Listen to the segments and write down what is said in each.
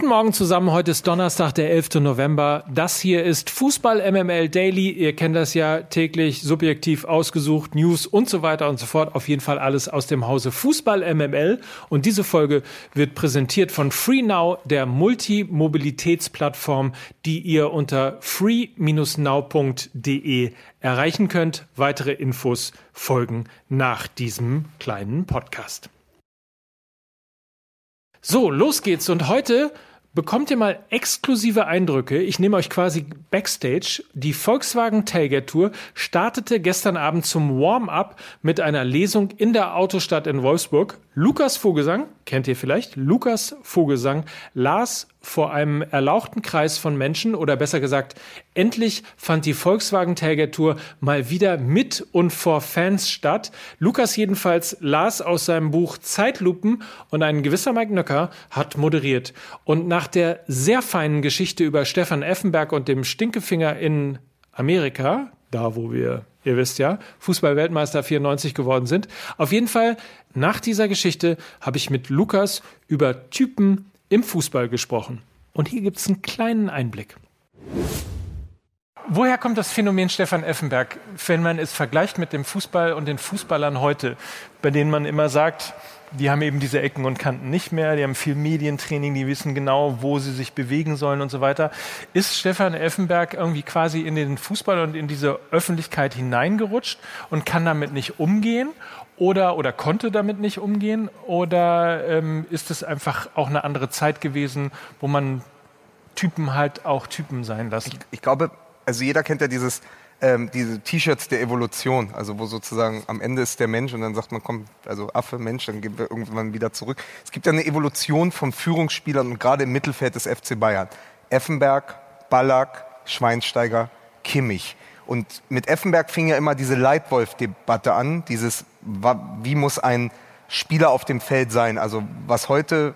Guten Morgen zusammen. Heute ist Donnerstag, der 11. November. Das hier ist Fußball MML Daily. Ihr kennt das ja täglich subjektiv ausgesucht, News und so weiter und so fort. Auf jeden Fall alles aus dem Hause Fußball MML. Und diese Folge wird präsentiert von FreeNow, der Multimobilitätsplattform, die ihr unter free-now.de erreichen könnt. Weitere Infos folgen nach diesem kleinen Podcast. So, los geht's. Und heute bekommt ihr mal exklusive Eindrücke. Ich nehme euch quasi backstage. Die Volkswagen Tailgate Tour startete gestern Abend zum Warm-up mit einer Lesung in der Autostadt in Wolfsburg. Lukas Vogelsang, kennt ihr vielleicht? Lukas Vogelsang las vor einem erlauchten Kreis von Menschen oder besser gesagt, endlich fand die Volkswagen Tailgate Tour mal wieder mit und vor Fans statt. Lukas jedenfalls las aus seinem Buch Zeitlupen und ein gewisser Mike Nöcker hat moderiert. Und nach der sehr feinen Geschichte über Stefan Effenberg und dem Stinkefinger in Amerika, da wo wir, ihr wisst ja, Fußball-Weltmeister 94 geworden sind. Auf jeden Fall, nach dieser Geschichte habe ich mit Lukas über Typen im Fußball gesprochen. Und hier gibt es einen kleinen Einblick. Woher kommt das Phänomen Stefan Effenberg, wenn man es vergleicht mit dem Fußball und den Fußballern heute, bei denen man immer sagt, die haben eben diese Ecken und Kanten nicht mehr, die haben viel Medientraining, die wissen genau, wo sie sich bewegen sollen und so weiter. Ist Stefan Effenberg irgendwie quasi in den Fußball und in diese Öffentlichkeit hineingerutscht und kann damit nicht umgehen? Oder, oder konnte damit nicht umgehen? Oder ähm, ist es einfach auch eine andere Zeit gewesen, wo man Typen halt auch Typen sein lässt? Ich, ich glaube, also jeder kennt ja dieses, ähm, diese T-Shirts der Evolution, also wo sozusagen am Ende ist der Mensch und dann sagt man, komm, also Affe, Mensch, dann gehen wir irgendwann wieder zurück. Es gibt ja eine Evolution von Führungsspielern und gerade im Mittelfeld des FC Bayern. Effenberg, Ballack, Schweinsteiger, Kimmich. Und mit Effenberg fing ja immer diese Leitwolf-Debatte an, dieses, wie muss ein Spieler auf dem Feld sein? Also was heute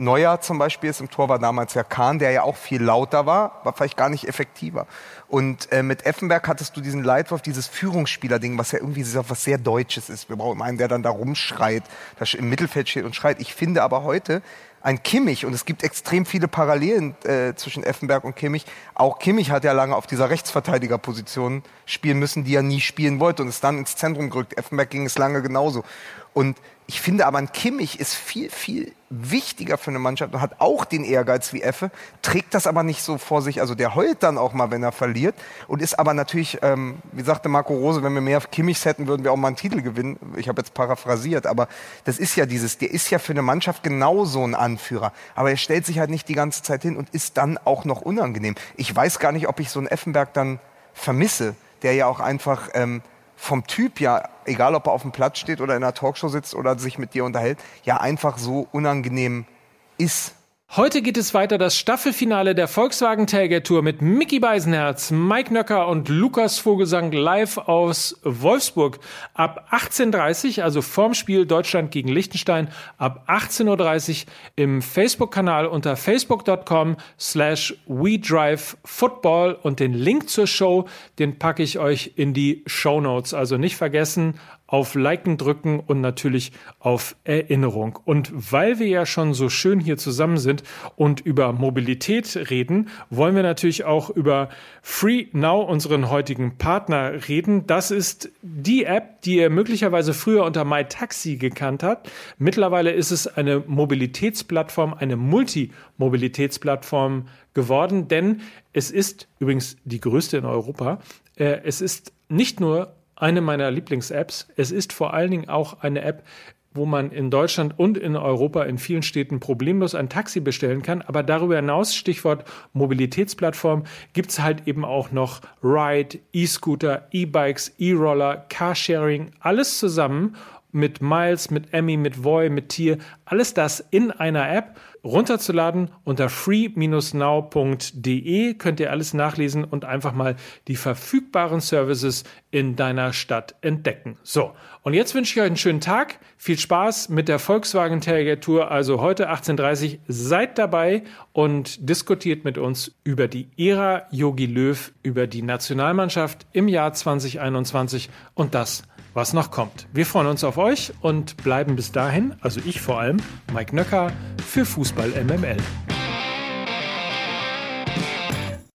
Neuer zum Beispiel ist im Tor war damals ja Kahn, der ja auch viel lauter war, war vielleicht gar nicht effektiver. Und äh, mit Effenberg hattest du diesen Leitwurf, dieses Führungsspieler-Ding, was ja irgendwie was sehr Deutsches ist. Wir brauchen einen, der dann da rumschreit, der im Mittelfeld steht und schreit. Ich finde aber heute, ein Kimmich, und es gibt extrem viele Parallelen äh, zwischen Effenberg und Kimmich. Auch Kimmich hat ja lange auf dieser Rechtsverteidigerposition spielen müssen, die er nie spielen wollte und ist dann ins Zentrum gerückt. Effenberg ging es lange genauso. Und ich finde aber, ein Kimmich ist viel, viel wichtiger für eine Mannschaft und hat auch den Ehrgeiz wie Effe, trägt das aber nicht so vor sich. Also der heult dann auch mal, wenn er verliert und ist aber natürlich, ähm, wie sagte Marco Rose, wenn wir mehr Kimmichs hätten, würden wir auch mal einen Titel gewinnen. Ich habe jetzt paraphrasiert, aber das ist ja dieses, der ist ja für eine Mannschaft genauso ein Anführer. Aber er stellt sich halt nicht die ganze Zeit hin und ist dann auch noch unangenehm. Ich weiß gar nicht, ob ich so einen Effenberg dann vermisse, der ja auch einfach... Ähm, vom Typ ja, egal ob er auf dem Platz steht oder in einer Talkshow sitzt oder sich mit dir unterhält, ja einfach so unangenehm ist. Heute geht es weiter das Staffelfinale der Volkswagen Tailgate Tour mit Mickey Beisenherz, Mike Nöcker und Lukas Vogelsang live aus Wolfsburg ab 18.30 also vorm Spiel Deutschland gegen Liechtenstein ab 18.30 Uhr im Facebook-Kanal unter facebook.com slash WeDriveFootball und den Link zur Show, den packe ich euch in die Show Notes. Also nicht vergessen, auf Liken drücken und natürlich auf Erinnerung. Und weil wir ja schon so schön hier zusammen sind und über Mobilität reden, wollen wir natürlich auch über Free Now, unseren heutigen Partner, reden. Das ist die App, die ihr möglicherweise früher unter MyTaxi gekannt habt. Mittlerweile ist es eine Mobilitätsplattform, eine Multimobilitätsplattform geworden, denn es ist übrigens die größte in Europa. Äh, es ist nicht nur eine meiner Lieblings-Apps. Es ist vor allen Dingen auch eine App, wo man in Deutschland und in Europa in vielen Städten problemlos ein Taxi bestellen kann. Aber darüber hinaus, Stichwort Mobilitätsplattform, gibt es halt eben auch noch Ride, E-Scooter, E-Bikes, E-Roller, Carsharing, alles zusammen mit Miles, mit Emmy, mit Voy, mit Tier, alles das in einer App runterzuladen unter free-now.de könnt ihr alles nachlesen und einfach mal die verfügbaren Services in deiner Stadt entdecken. So, und jetzt wünsche ich euch einen schönen Tag, viel Spaß mit der Volkswagen Tailgate Tour, also heute 18.30 Uhr, seid dabei und diskutiert mit uns über die Ära Yogi Löw, über die Nationalmannschaft im Jahr 2021 und das, was noch kommt. Wir freuen uns auf euch und bleiben bis dahin, also ich vor allem, Mike Nöcker für Fußball MML.